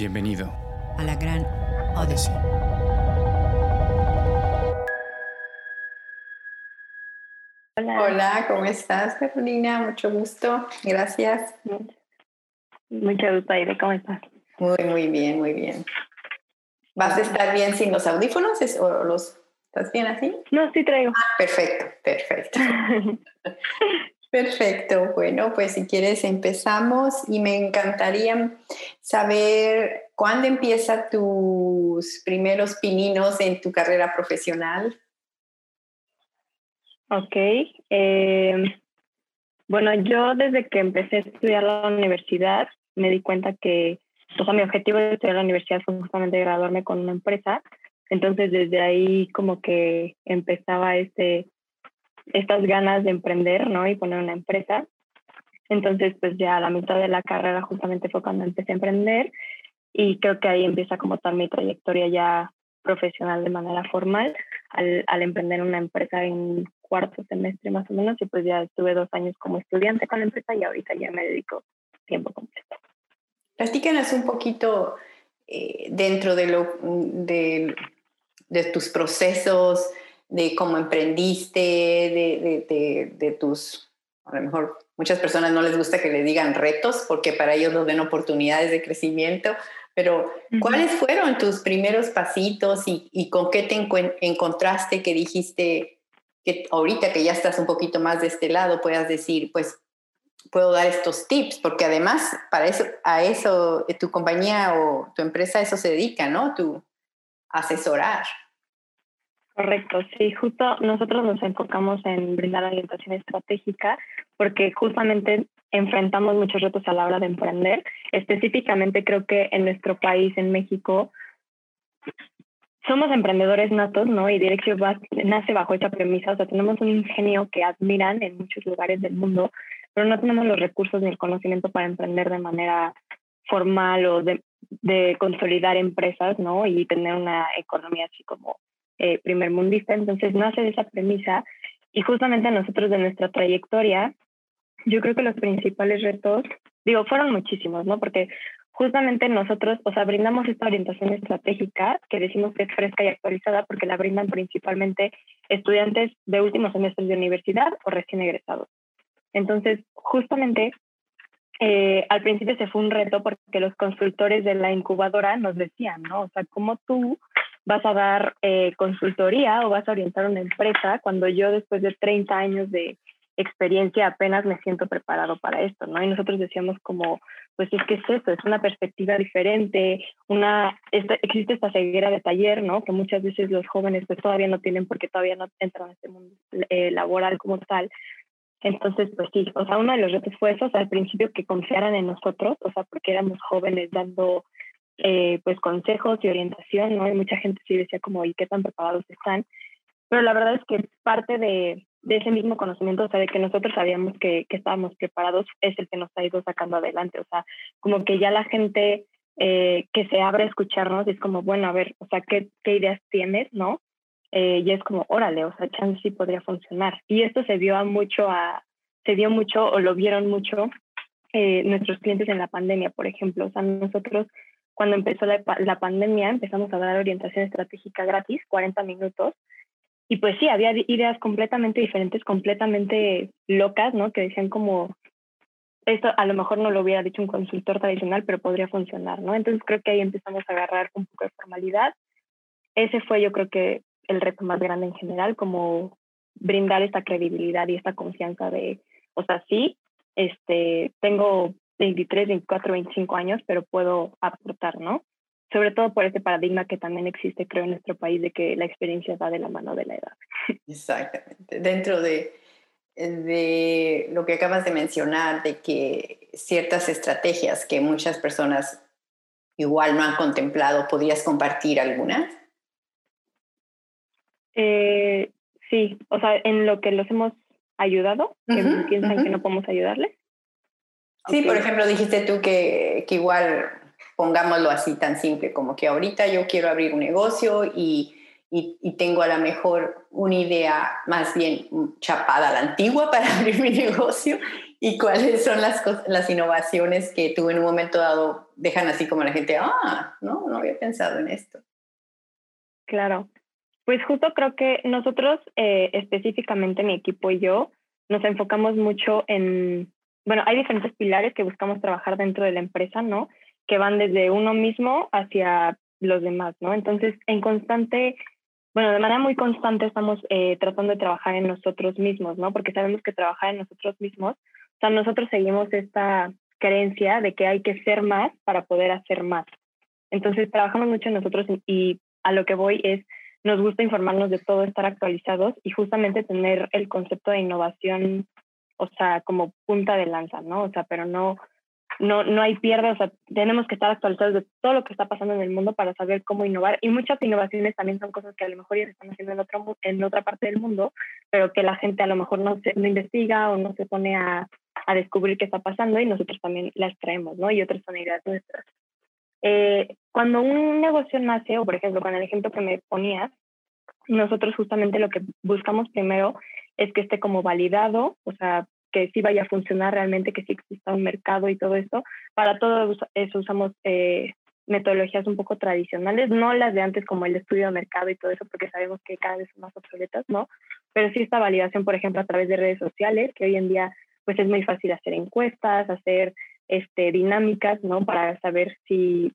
Bienvenido a la gran Odyssey. Hola. Hola, ¿cómo estás, Carolina? Mucho gusto. Gracias. Mucho gusto, Aire. ¿Cómo estás? Muy, muy bien, muy bien. ¿Vas a estar bien sin los audífonos o los estás bien así? No, sí traigo. Ah, perfecto, perfecto. Perfecto, bueno, pues si quieres empezamos y me encantaría saber cuándo empiezan tus primeros pininos en tu carrera profesional. Ok, eh, bueno, yo desde que empecé a estudiar la universidad me di cuenta que o mi objetivo de estudiar la universidad fue justamente graduarme con una empresa. Entonces desde ahí como que empezaba este estas ganas de emprender, ¿no? Y poner una empresa. Entonces, pues ya a la mitad de la carrera justamente fue cuando empecé a emprender y creo que ahí empieza como tal mi trayectoria ya profesional de manera formal al, al emprender una empresa en cuarto semestre más o menos y pues ya estuve dos años como estudiante con la empresa y ahorita ya me dedico tiempo completo. Platícanos un poquito eh, dentro de, lo, de, de tus procesos, de cómo emprendiste, de, de, de, tus, a lo mejor muchas personas no les gusta que le digan retos porque para ellos los ven oportunidades de crecimiento, pero ¿cuáles fueron tus primeros pasitos y, y con qué te encontraste que dijiste que ahorita que ya estás un poquito más de este lado puedas decir, pues puedo dar estos tips, porque además para eso, a eso eh, tu compañía o tu empresa a eso se dedica, ¿no? Tu asesorar. Correcto, sí, justo nosotros nos enfocamos en brindar orientación estratégica porque justamente enfrentamos muchos retos a la hora de emprender. Específicamente creo que en nuestro país, en México, somos emprendedores natos, ¿no? Y Dirección nace bajo esa premisa, o sea, tenemos un ingenio que admiran en muchos lugares del mundo, pero no tenemos los recursos ni el conocimiento para emprender de manera formal o de consolidar empresas, ¿no? Y tener una economía así como eh, primer mundista. Entonces nace de esa premisa y justamente nosotros de nuestra trayectoria, yo creo que los principales retos, digo, fueron muchísimos, ¿no? Porque justamente nosotros, o sea, brindamos esta orientación estratégica que decimos que es fresca y actualizada porque la brindan principalmente estudiantes de últimos semestres de universidad o recién egresados. Entonces, justamente eh, al principio se fue un reto porque los consultores de la incubadora nos decían, ¿no? O sea, ¿cómo tú vas a dar eh, consultoría o vas a orientar una empresa cuando yo después de 30 años de experiencia apenas me siento preparado para esto, ¿no? Y nosotros decíamos como, pues es que es eso, es una perspectiva diferente, una, existe esta ceguera de taller, ¿no? Que muchas veces los jóvenes pues todavía no tienen porque todavía no entran a este mundo eh, laboral como tal. Entonces, pues sí, o sea, uno de los retos fue eso, o sea, al principio que confiaran en nosotros, o sea, porque éramos jóvenes dando eh, pues consejos y orientación, ¿no? Y mucha gente sí decía como, ¿y qué tan preparados están? Pero la verdad es que parte de, de ese mismo conocimiento, o sea, de que nosotros sabíamos que, que, estábamos preparados, es el que nos ha ido sacando adelante, o sea, como que ya la gente eh, que se abre a escucharnos es como, bueno, a ver, o sea, ¿qué, qué ideas tienes, no? Eh, y es como, órale, o sea, chance sí podría funcionar. Y esto se dio a mucho a, se dio mucho o lo vieron mucho eh, nuestros clientes en la pandemia, por ejemplo. O sea, nosotros cuando empezó la, la, pandemia empezamos a dar orientación estratégica gratis, 40 minutos, y pues sí, había ideas completamente diferentes, completamente locas, ¿no? Que decían como, esto a lo mejor no lo hubiera dicho un consultor tradicional, pero podría funcionar, ¿no? Entonces creo que ahí empezamos a agarrar un poco de formalidad. Ese fue yo creo que el reto más grande en general, como brindar esta credibilidad y esta confianza de, o sea, sí, este, tengo 23, 24, 25 años, pero puedo aportar, ¿no? Sobre todo por este paradigma que también existe, creo, en nuestro país de que la experiencia va de la mano de la edad. Exactamente. Dentro de, de lo que acabas de mencionar, de que ciertas estrategias que muchas personas igual no han contemplado, ¿podrías compartir algunas? Eh, sí, o sea, en lo que los hemos ayudado, que piensan que no podemos ayudarles. Sí, por ejemplo, dijiste tú que, que, igual, pongámoslo así tan simple, como que ahorita yo quiero abrir un negocio y, y, y tengo a lo mejor una idea más bien chapada a la antigua para abrir mi negocio y cuáles son las, las innovaciones que tú en un momento dado dejan así como la gente, ah, no, no había pensado en esto. Claro. Pues justo creo que nosotros, eh, específicamente mi equipo y yo, nos enfocamos mucho en, bueno, hay diferentes pilares que buscamos trabajar dentro de la empresa, ¿no? Que van desde uno mismo hacia los demás, ¿no? Entonces, en constante, bueno, de manera muy constante estamos eh, tratando de trabajar en nosotros mismos, ¿no? Porque sabemos que trabajar en nosotros mismos, o sea, nosotros seguimos esta creencia de que hay que ser más para poder hacer más. Entonces, trabajamos mucho en nosotros y a lo que voy es, nos gusta informarnos de todo, estar actualizados y justamente tener el concepto de innovación, o sea, como punta de lanza, ¿no? O sea, pero no, no, no hay pierde, o sea, tenemos que estar actualizados de todo lo que está pasando en el mundo para saber cómo innovar. Y muchas innovaciones también son cosas que a lo mejor ya se están haciendo en, otro, en otra parte del mundo, pero que la gente a lo mejor no, se, no investiga o no se pone a, a descubrir qué está pasando y nosotros también las traemos, ¿no? Y otras son ideas nuestras. Eh, cuando un negocio nace, o por ejemplo, con el ejemplo que me ponías, nosotros justamente lo que buscamos primero es que esté como validado, o sea, que sí vaya a funcionar realmente, que sí exista un mercado y todo esto. Para todo eso usamos eh, metodologías un poco tradicionales, no las de antes como el estudio de mercado y todo eso, porque sabemos que cada vez son más obsoletas, ¿no? Pero sí esta validación, por ejemplo, a través de redes sociales, que hoy en día pues es muy fácil hacer encuestas, hacer este, dinámicas, ¿no? Para saber si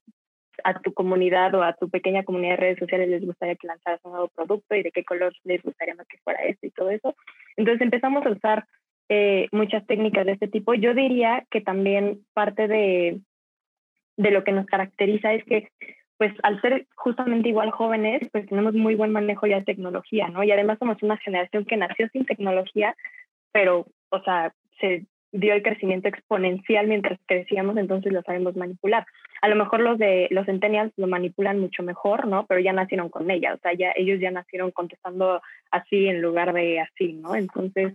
a tu comunidad o a tu pequeña comunidad de redes sociales les gustaría que lanzaras un nuevo producto y de qué color les gustaría más que fuera esto y todo eso. Entonces empezamos a usar eh, muchas técnicas de este tipo. Yo diría que también parte de, de lo que nos caracteriza es que pues al ser justamente igual jóvenes, pues tenemos muy buen manejo ya de tecnología, ¿no? Y además somos una generación que nació sin tecnología, pero, o sea, se dio el crecimiento exponencial mientras crecíamos, entonces lo sabemos manipular. A lo mejor los de los centennials lo manipulan mucho mejor, ¿no? Pero ya nacieron con ella, o sea, ya ellos ya nacieron contestando así en lugar de así, ¿no? Entonces,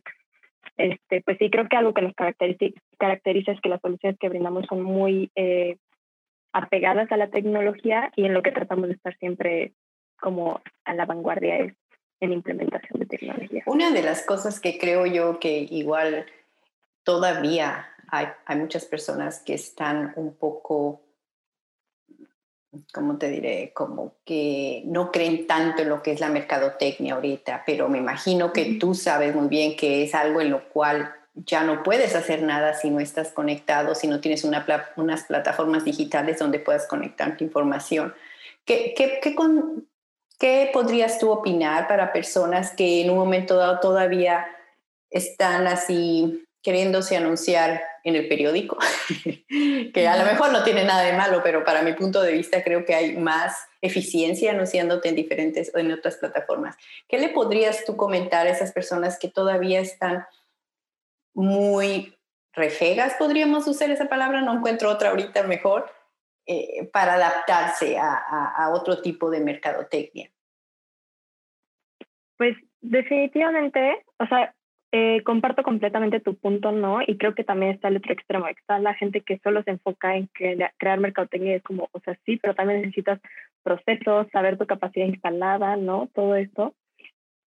este, pues sí, creo que algo que nos caracteriza, caracteriza es que las soluciones que brindamos son muy eh, apegadas a la tecnología y en lo que tratamos de estar siempre como a la vanguardia es en implementación de tecnología. Una de las cosas que creo yo que igual todavía hay, hay muchas personas que están un poco, ¿cómo te diré? Como que no creen tanto en lo que es la mercadotecnia ahorita, pero me imagino que tú sabes muy bien que es algo en lo cual ya no puedes hacer nada si no estás conectado, si no tienes una, unas plataformas digitales donde puedas conectar tu información. ¿Qué, qué, qué, con, ¿Qué podrías tú opinar para personas que en un momento dado todavía están así queriéndose anunciar en el periódico, que a lo mejor no tiene nada de malo, pero para mi punto de vista creo que hay más eficiencia anunciándote en diferentes o en otras plataformas. ¿Qué le podrías tú comentar a esas personas que todavía están muy refegas, podríamos usar esa palabra, no encuentro otra ahorita mejor, eh, para adaptarse a, a otro tipo de mercadotecnia? Pues definitivamente, o sea, eh, comparto completamente tu punto, ¿no? Y creo que también está el otro extremo, está la gente que solo se enfoca en crear mercadotecnia, es como, o sea, sí, pero también necesitas procesos, saber tu capacidad instalada, ¿no? Todo esto.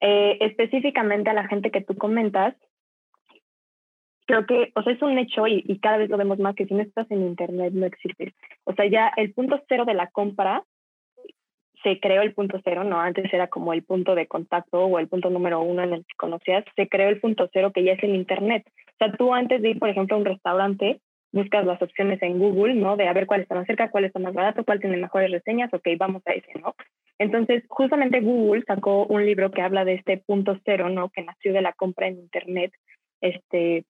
Eh, específicamente a la gente que tú comentas, creo que, o sea, es un hecho y, y cada vez lo vemos más que si no estás en Internet no existe. O sea, ya el punto cero de la compra se creó el punto cero, no antes era como el punto de contacto o el punto número uno en el que conocías, se creó el punto cero que ya es el Internet. O sea, tú antes de ir, por ejemplo, a un restaurante, buscas las opciones en Google, ¿no? De a ver cuál está más cerca, cuál está más barato, cuál tiene mejores reseñas, ok, vamos a ese, ¿no? Entonces, justamente Google sacó un libro que habla de este punto cero, ¿no? Que nació de la compra en Internet, este,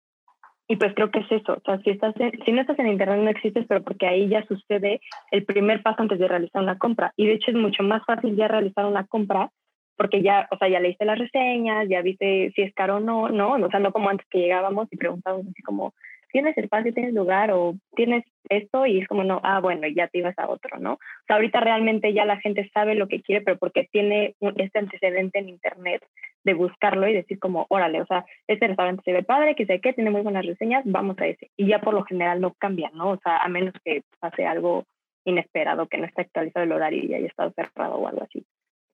y pues creo que es eso, o sea, si, estás si no estás en Internet no existes, pero porque ahí ya sucede el primer paso antes de realizar una compra. Y de hecho es mucho más fácil ya realizar una compra porque ya, o sea, ya leíste las reseñas, ya viste si es caro o no, ¿no? O sea, no como antes que llegábamos y preguntábamos así como, tienes espacio, tienes lugar o tienes esto y es como, no, ah, bueno, ya te ibas a otro, ¿no? O sea, ahorita realmente ya la gente sabe lo que quiere, pero porque tiene este antecedente en Internet de buscarlo y decir como, órale, o sea, este restaurante se ve padre, que sé qué, tiene muy buenas reseñas, vamos a ese. Y ya por lo general no cambia, ¿no? O sea, a menos que pase algo inesperado, que no esté actualizado el horario y haya estado cerrado o algo así.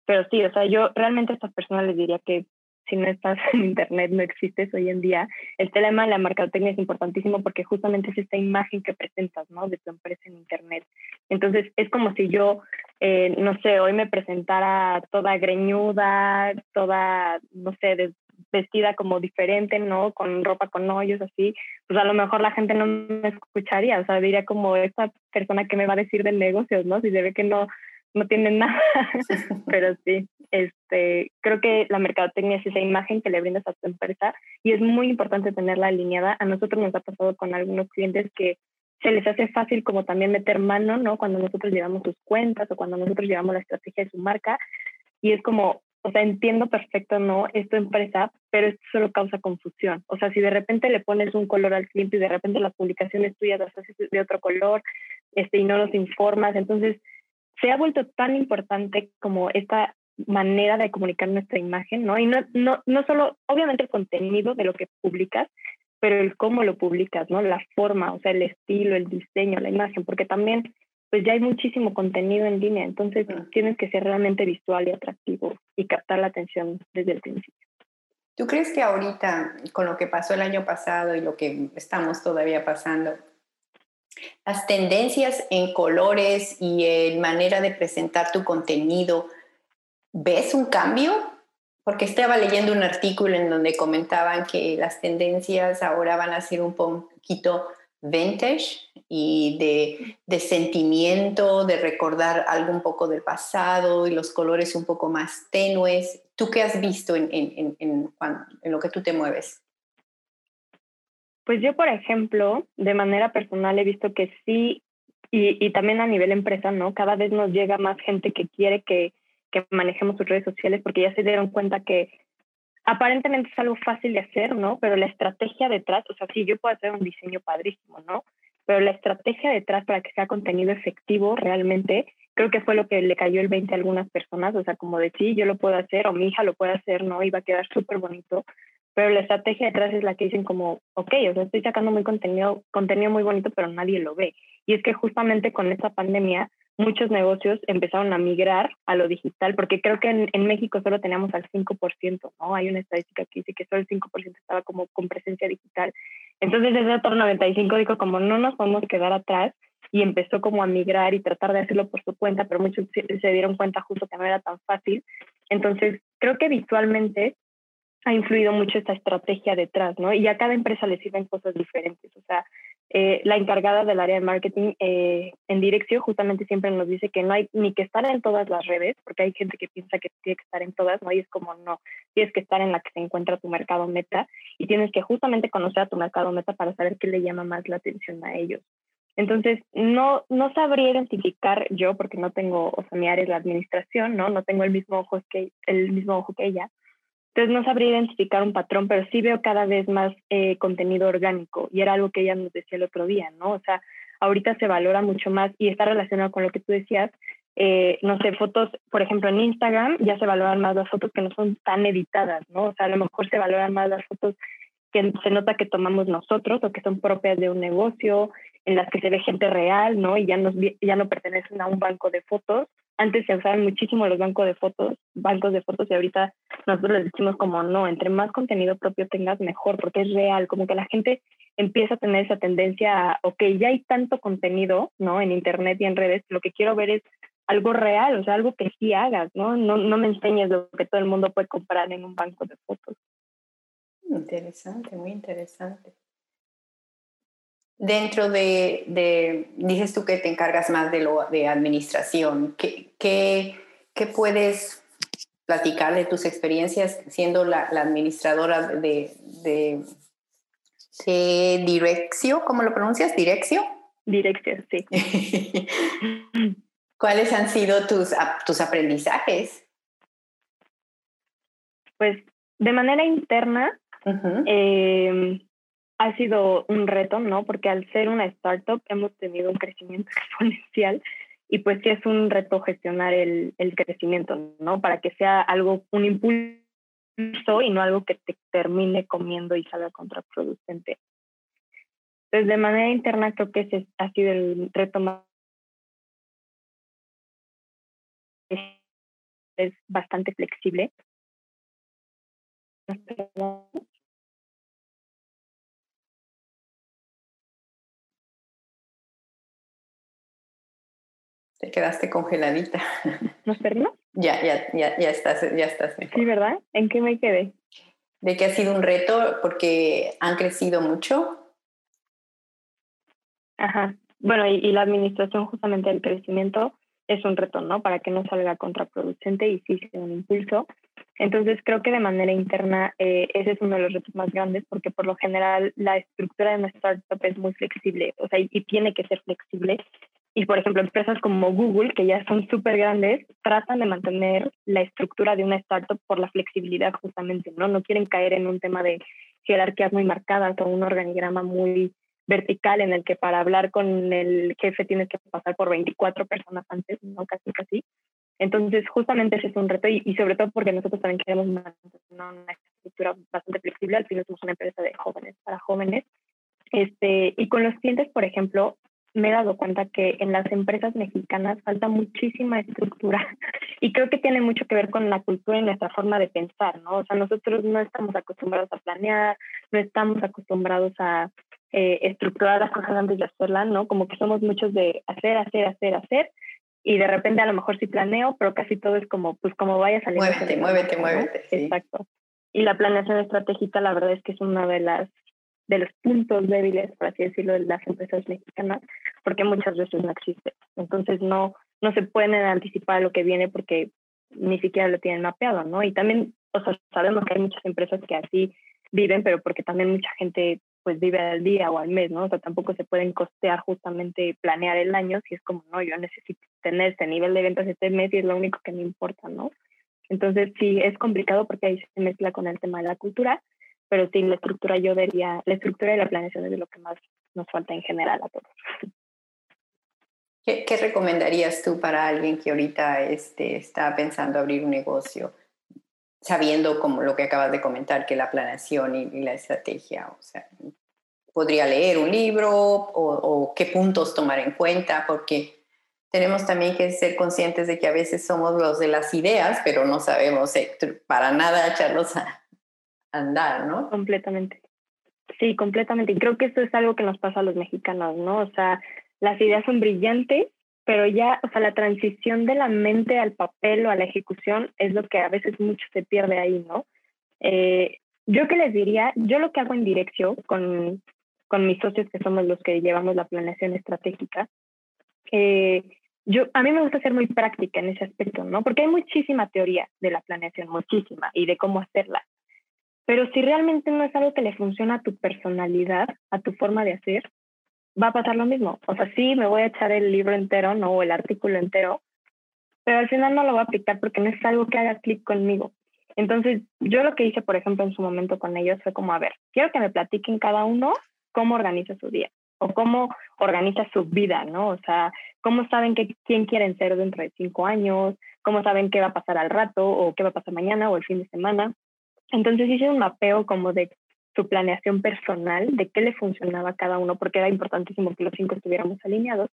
Pero sí, o sea, yo realmente a estas personas les diría que si no estás en internet no existes hoy en día. El tema de la mercadotecnia es importantísimo porque justamente es esta imagen que presentas, ¿no? De tu empresa en internet. Entonces es como si yo, eh, no sé, hoy me presentara toda greñuda, toda, no sé, vestida como diferente, ¿no? Con ropa con hoyos, así, pues a lo mejor la gente no me escucharía, o sea, diría como esta persona que me va a decir de negocios, ¿no? Si se ve que no, no tienen nada, pero sí, este, creo que la mercadotecnia es esa imagen que le brindas a tu empresa y es muy importante tenerla alineada. A nosotros nos ha pasado con algunos clientes que se les hace fácil como también meter mano, ¿no? Cuando nosotros llevamos sus cuentas o cuando nosotros llevamos la estrategia de su marca y es como, o sea, entiendo perfecto, ¿no? Es tu empresa, pero esto solo causa confusión. O sea, si de repente le pones un color al cliente y de repente las publicaciones tuyas las haces de otro color, este, y no nos informas, entonces se ha vuelto tan importante como esta manera de comunicar nuestra imagen, ¿no? Y no, no, no solo, obviamente, el contenido de lo que publicas, pero el cómo lo publicas, ¿no? La forma, o sea, el estilo, el diseño, la imagen, porque también, pues ya hay muchísimo contenido en línea, entonces tienes que ser realmente visual y atractivo y captar la atención desde el principio. ¿Tú crees que ahorita, con lo que pasó el año pasado y lo que estamos todavía pasando, las tendencias en colores y en manera de presentar tu contenido, ¿ves un cambio? Porque estaba leyendo un artículo en donde comentaban que las tendencias ahora van a ser un poquito vintage y de, de, sentimiento, de recordar algo un poco del pasado y los colores un poco más tenues. ¿Tú qué has visto en, en, en, en lo que tú te mueves? Pues yo, por ejemplo, de manera personal he visto que sí, y, también a nivel empresa, ¿no? Cada vez nos llega más gente que quiere que, que manejemos sus redes sociales porque ya se dieron cuenta que aparentemente es algo fácil de hacer, ¿no? Pero la estrategia detrás, o sea, sí, yo puedo hacer un diseño padrísimo, ¿no? Pero la estrategia detrás para que sea contenido efectivo realmente, creo que fue lo que le cayó el 20 a algunas personas, o sea, como de sí, yo lo puedo hacer o mi hija lo puede hacer, ¿no? Y va a quedar súper bonito, pero la estrategia detrás es la que dicen como, ok, o sea, estoy sacando muy contenido, contenido muy bonito, pero nadie lo ve. Y es que justamente con esta pandemia muchos negocios empezaron a migrar a lo digital, porque creo que en, México solo teníamos al 5%, ¿no? Hay una estadística que dice que solo el 5% estaba como con presencia digital. Entonces, desde el 95 dijo como no nos podemos quedar atrás y empezó como a migrar y tratar de hacerlo por su cuenta, pero muchos se dieron cuenta justo que no era tan fácil. Entonces, creo que visualmente ha influido mucho esta estrategia detrás, ¿no? Y a cada empresa le sirven cosas diferentes. O sea, eh, la encargada del área de marketing eh, en dirección justamente siempre nos dice que no hay ni que estar en todas las redes, porque hay gente que piensa que tiene que estar en todas, ¿no? Y es como no, tienes que estar en la que se encuentra tu mercado meta y tienes que justamente conocer a tu mercado meta para saber qué le llama más la atención a ellos. Entonces, no, no sabría identificar yo, porque no tengo, o sea, mi área es la administración, ¿no? No tengo el mismo ojo que, el mismo ojo que ella, entonces no sabría identificar un patrón, pero sí veo cada vez más eh, contenido orgánico y era algo que ella nos decía el otro día, ¿no? O sea, ahorita se valora mucho más y está relacionado con lo que tú decías. Eh, no sé, fotos, por ejemplo, en Instagram ya se valoran más las fotos que no son tan editadas, ¿no? O sea, a lo mejor se valoran más las fotos que se nota que tomamos nosotros o que son propias de un negocio, en las que se ve gente real, ¿no? Y ya, nos, ya no pertenecen a un banco de fotos. Antes se usaban muchísimo los bancos de fotos, bancos de fotos y ahorita nosotros les decimos como no, entre más contenido propio tengas mejor, porque es real, como que la gente empieza a tener esa tendencia a, ok, ya hay tanto contenido, ¿no? En internet y en redes, lo que quiero ver es algo real, o sea, algo que sí hagas, ¿no? No, no me enseñes lo que todo el mundo puede comprar en un banco de fotos. Interesante, muy interesante. Dentro de, de, dices tú que te encargas más de lo de administración, ¿qué, qué, qué puedes platicar de tus experiencias siendo la, la administradora de, de, de Direccio? ¿Cómo lo pronuncias? ¿Direccio? Direccio, sí. ¿Cuáles han sido tus, tus aprendizajes? Pues de manera interna, eh, ha sido un reto, ¿no? Porque al ser una startup hemos tenido un crecimiento exponencial y pues sí es un reto gestionar el, el crecimiento, ¿no? Para que sea algo, un impulso y no algo que te termine comiendo y salga contraproducente. Entonces, de manera interna creo que ese ha sido el reto más es bastante flexible Te quedaste congeladita. ¿Nos perdimos? Ya, ya, ya, ya estás, ya estás Sí, ¿verdad? ¿En qué me quedé? De que ha sido un reto porque han crecido mucho. Ajá. Bueno, y, y la administración justamente del crecimiento es un reto, ¿no? Para que no salga contraproducente y sí sea un impulso. Entonces, creo que de manera interna eh, ese es uno de los retos más grandes porque por lo general la estructura de una startup es muy flexible, o sea, y, y tiene que ser flexible. Y, por ejemplo, empresas como Google, que ya son súper grandes, tratan de mantener la estructura de una startup por la flexibilidad justamente, ¿no? No quieren caer en un tema de jerarquías muy marcadas o un organigrama muy vertical en el que para hablar con el jefe tienes que pasar por 24 personas antes, no casi casi. Entonces, justamente ese es un reto y, y sobre todo porque nosotros también queremos una, una, estructura bastante flexible, al final somos una empresa de jóvenes para jóvenes. Este, y con los clientes, por ejemplo, me he dado cuenta que en las empresas mexicanas falta muchísima estructura y creo que tiene mucho que ver con la cultura y nuestra forma de pensar, ¿no? O sea, nosotros no estamos acostumbrados a planear, no estamos acostumbrados a eh, estructurar las cosas antes de hacerlas, ¿no? Como que somos muchos de hacer, hacer, hacer, hacer, y de repente a lo mejor sí planeo, pero casi todo es como, pues como vaya saliendo. Muévete, muévete, ¿no? muévete. Sí. Exacto. Y la planeación estratégica, la verdad es que es una de las de los puntos débiles, por así decirlo, de las empresas mexicanas, porque muchas veces no existe. Entonces no, no se pueden anticipar lo que viene porque ni siquiera lo tienen mapeado, ¿no? Y también, o sea, sabemos que hay muchas empresas que así viven, pero porque también mucha gente pues vive al día o al mes, ¿no? O sea, tampoco se pueden costear justamente planear el año si es como, no, yo necesito tener este nivel de ventas este mes y es lo único que me importa, ¿no? Entonces sí, es complicado porque ahí se mezcla con el tema de la cultura, pero sí, la estructura yo diría, la estructura y la planeación es de lo que más nos falta en general a todos. ¿Qué, qué recomendarías tú para alguien que ahorita este, está pensando abrir un negocio? Sabiendo como lo que acabas de comentar, que la planeación y, la estrategia, o sea, podría leer un libro o, o, qué puntos tomar en cuenta, porque tenemos también que ser conscientes de que a veces somos los de las ideas, pero no sabemos para nada echarlos a andar, ¿no? Completamente. Sí, completamente. Y creo que esto es algo que nos pasa a los mexicanos, ¿no? O sea, las ideas son brillantes, pero ya, o sea, la transición de la mente al papel o a la ejecución es lo que a veces mucho se pierde ahí, ¿no? Eh, yo que les diría, yo lo que hago en dirección con, con mis socios que somos los que llevamos la planeación estratégica, eh, yo, a mí me gusta ser muy práctica en ese aspecto, ¿no? Porque hay muchísima teoría de la planeación, muchísima, y de cómo hacerla. Pero si realmente no es algo que le funciona a tu personalidad, a tu forma de hacer, va a pasar lo mismo. O sea, sí, me voy a echar el libro entero, no, o el artículo entero, pero al final no lo voy a aplicar porque no es algo que haga clic conmigo. Entonces, yo lo que hice, por ejemplo, en su momento con ellos fue como, a ver, quiero que me platiquen cada uno cómo organiza su día o cómo organiza su vida, ¿no? O sea, cómo saben que, quién quieren ser dentro de cinco años, cómo saben qué va a pasar al rato o qué va a pasar mañana o el fin de semana. Entonces hice un mapeo como de su planeación personal, de qué le funcionaba a cada uno, porque era importantísimo que los cinco estuviéramos alineados.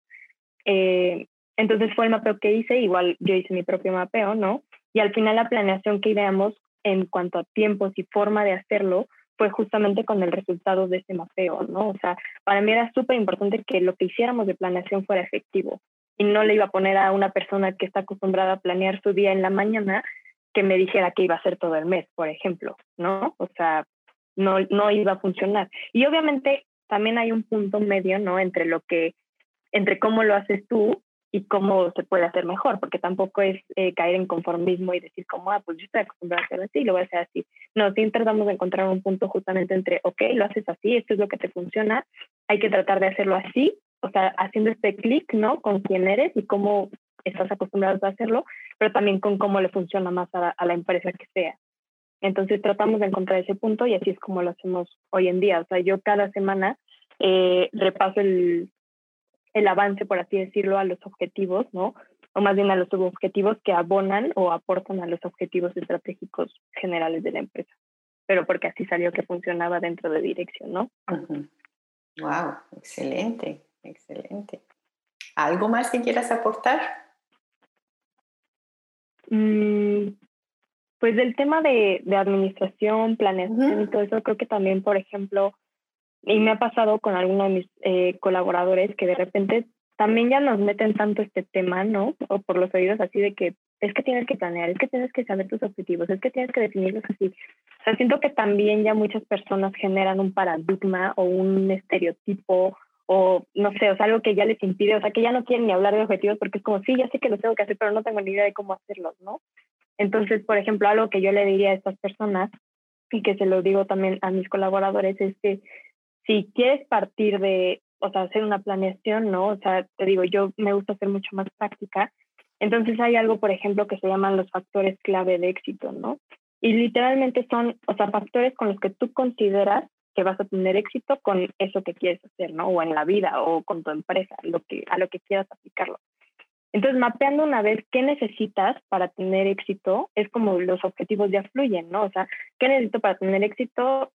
Eh, entonces fue el mapeo que hice, igual yo hice mi propio mapeo, ¿no? Y al final la planeación que ideamos en cuanto a tiempos y forma de hacerlo fue justamente con el resultado de ese mapeo, ¿no? O sea, para mí era súper importante que lo que hiciéramos de planeación fuera efectivo y no le iba a poner a una persona que está acostumbrada a planear su día en la mañana que me dijera que iba a ser todo el mes, por ejemplo, ¿no? O sea, no, no iba a funcionar. Y obviamente también hay un punto medio, ¿no? Entre lo que, entre cómo lo haces tú y cómo se puede hacer mejor, porque tampoco es eh, caer en conformismo y decir como, ah, pues yo estoy acostumbrada a hacerlo así, lo voy a hacer así. No, sí tratamos de encontrar un punto justamente entre, ok, lo haces así, esto es lo que te funciona, hay que tratar de hacerlo así, o sea, haciendo este clic, ¿no? Con quién eres y cómo estás acostumbrado a hacerlo, pero también con cómo le funciona más a la empresa que sea. Entonces tratamos de encontrar ese punto y así es como lo hacemos hoy en día. O sea, yo cada semana eh, repaso el, el avance, por así decirlo, a los objetivos, ¿no? O más bien a los subobjetivos que abonan o aportan a los objetivos estratégicos generales de la empresa. Pero porque así salió que funcionaba dentro de dirección, ¿no? Uh -huh. Wow, excelente, excelente. ¿Algo más que quieras aportar? Mm, Pues del tema de, de administración, planeación y todo eso, creo que también, por ejemplo, y me ha pasado con algunos de mis eh, colaboradores que de repente también ya nos meten tanto este tema, ¿no? O por los oídos así de que es que tienes que planear, es que tienes que saber tus objetivos, es que tienes que definirlos así. O sea, siento que también ya muchas personas generan un paradigma o un estereotipo o no sé, o sea, algo que ya les impide, o sea, que ya no quieren ni hablar de objetivos porque es como, sí, ya sé que los tengo que hacer, pero no tengo ni idea de cómo hacerlos, ¿no? Entonces, por ejemplo, algo que yo le diría a estas personas y que se lo digo también a mis colaboradores es que si quieres partir de, o sea, hacer una planeación, ¿no? O sea, te digo, yo me gusta hacer mucho más práctica. Entonces hay algo, por ejemplo, que se llaman los factores clave de éxito, ¿no? Y literalmente son, o sea, factores con los que tú consideras que vas a tener éxito con eso que quieres hacer, ¿no? O en la vida o con tu empresa, lo que, a lo que quieras aplicarlo. Entonces, mapeando una vez qué necesitas para tener éxito, es como los objetivos ya fluyen, ¿no? O sea, ¿qué necesito para tener éxito?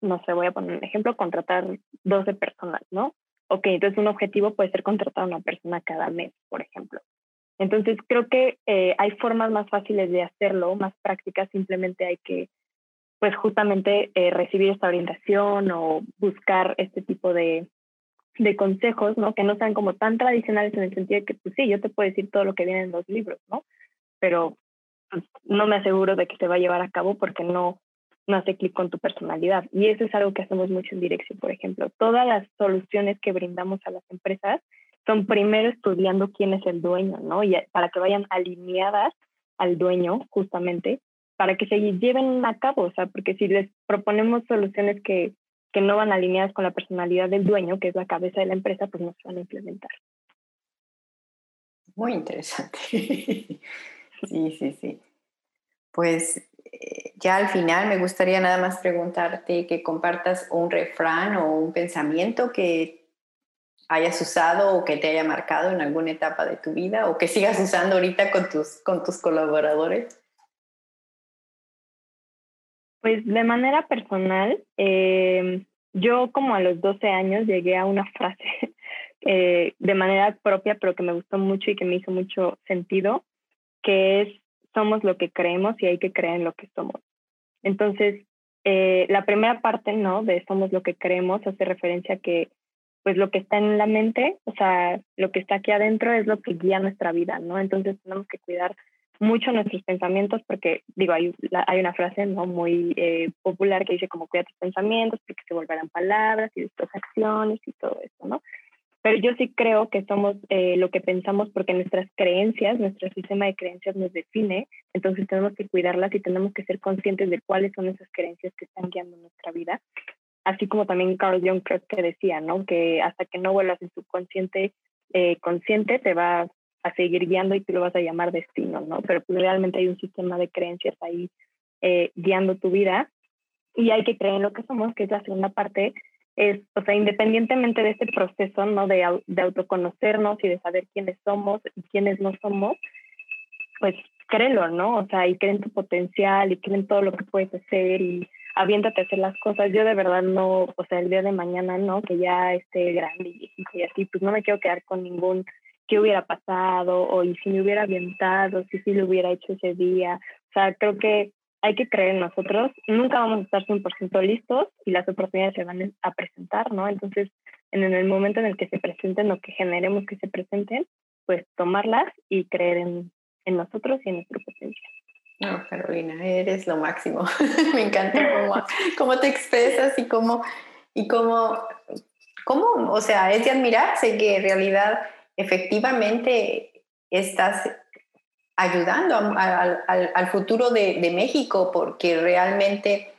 No sé, voy a poner un ejemplo, contratar 12 personas, ¿no? Ok, entonces un objetivo puede ser contratar a una persona cada mes, por ejemplo. Entonces, creo que eh, hay formas más fáciles de hacerlo, más prácticas, simplemente hay que pues justamente eh, recibir esta orientación o buscar este tipo de, de consejos, ¿no? Que no sean como tan tradicionales en el sentido de que, pues sí, yo te puedo decir todo lo que viene en los libros, ¿no? Pero pues, no me aseguro de que se va a llevar a cabo porque no, no hace clic con tu personalidad. Y eso es algo que hacemos mucho en dirección, por ejemplo. Todas las soluciones que brindamos a las empresas son primero estudiando quién es el dueño, ¿no? Y para que vayan alineadas al dueño, justamente, para que se lleven a cabo, o sea, porque si les proponemos soluciones que, que no van alineadas con la personalidad del dueño, que es la cabeza de la empresa, pues no se van a implementar. Muy interesante. sí, sí, sí. Pues eh, ya al final me gustaría nada más preguntarte que compartas un refrán o un pensamiento que hayas usado o que te haya marcado en alguna etapa de tu vida o que sigas usando ahorita con tus, con tus colaboradores. Pues de manera personal, eh, yo como a los 12 años llegué a una frase eh, de manera propia, pero que me gustó mucho y que me hizo mucho sentido, que es, somos lo que creemos y hay que creer en lo que somos. Entonces, eh, la primera parte, ¿no? De somos lo que creemos hace referencia a que pues lo que está en la mente, o sea, lo que está aquí adentro es lo que guía nuestra vida, ¿no? Entonces tenemos que cuidar mucho nuestros pensamientos porque, digo, hay, hay una frase ¿no? muy eh, popular que dice como cuida tus pensamientos porque se volverán palabras y después acciones y todo eso, ¿no? Pero yo sí creo que somos eh, lo que pensamos porque nuestras creencias, nuestro sistema de creencias nos define, entonces tenemos que cuidarlas y tenemos que ser conscientes de cuáles son esas creencias que están guiando nuestra vida. Así como también Carl Jung creo que decía, ¿no? Que hasta que no vuelvas en subconsciente eh, consciente te va a seguir guiando y tú lo vas a llamar destino, ¿no? Pero pues realmente hay un sistema de creencias ahí eh, guiando tu vida y hay que creer en lo que somos, que es la segunda parte, es, o sea, independientemente de este proceso, ¿no? De, de autoconocernos y de saber quiénes somos y quiénes no somos, pues créelo, ¿no? O sea, y creen tu potencial y creen todo lo que puedes hacer y aviéntate a hacer las cosas. Yo de verdad no, o sea, el día de mañana, ¿no? Que ya esté grande y, y así, pues no me quiero quedar con ningún qué hubiera pasado o y si me hubiera avientado, si sí lo hubiera hecho ese día. O sea, creo que hay que creer en nosotros. Nunca vamos a estar 100% listos y las oportunidades se van a presentar, ¿no? Entonces, en el momento en el que se presenten o que generemos que se presenten, pues tomarlas y creer en, en nosotros y en nuestro potencial. No, Carolina, eres lo máximo. Me encanta cómo, cómo te expresas y cómo, y cómo, cómo, o sea, es de admirarse que en realidad efectivamente estás ayudando al, futuro de, México porque realmente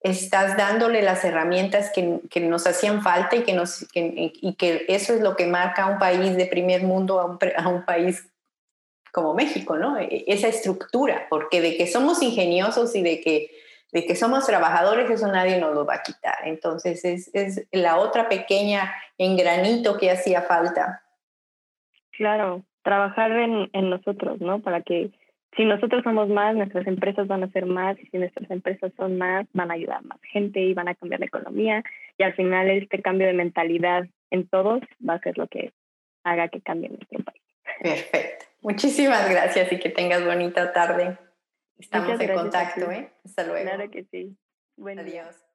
estás dándole las herramientas que, nos hacían falta y que, nos, y que eso es lo que marca a un país de primer mundo a un, a un país como México, ¿no? E, esa estructura, porque de que somos ingeniosos y de que, de que somos trabajadores, eso nadie nos lo va a quitar. Entonces es, es la otra pequeña engranito que hacía falta Claro, trabajar en, en nosotros, ¿no? Para que si nosotros somos más, nuestras empresas van a ser más, y si nuestras empresas son más, van a ayudar a más gente y van a cambiar la economía, y al final este cambio de mentalidad en todos va a ser lo que haga que cambie nuestro país. Perfecto. Muchísimas gracias y que tengas bonita tarde. Estamos en contacto, ¿eh? Hasta luego. Claro que sí. Adiós.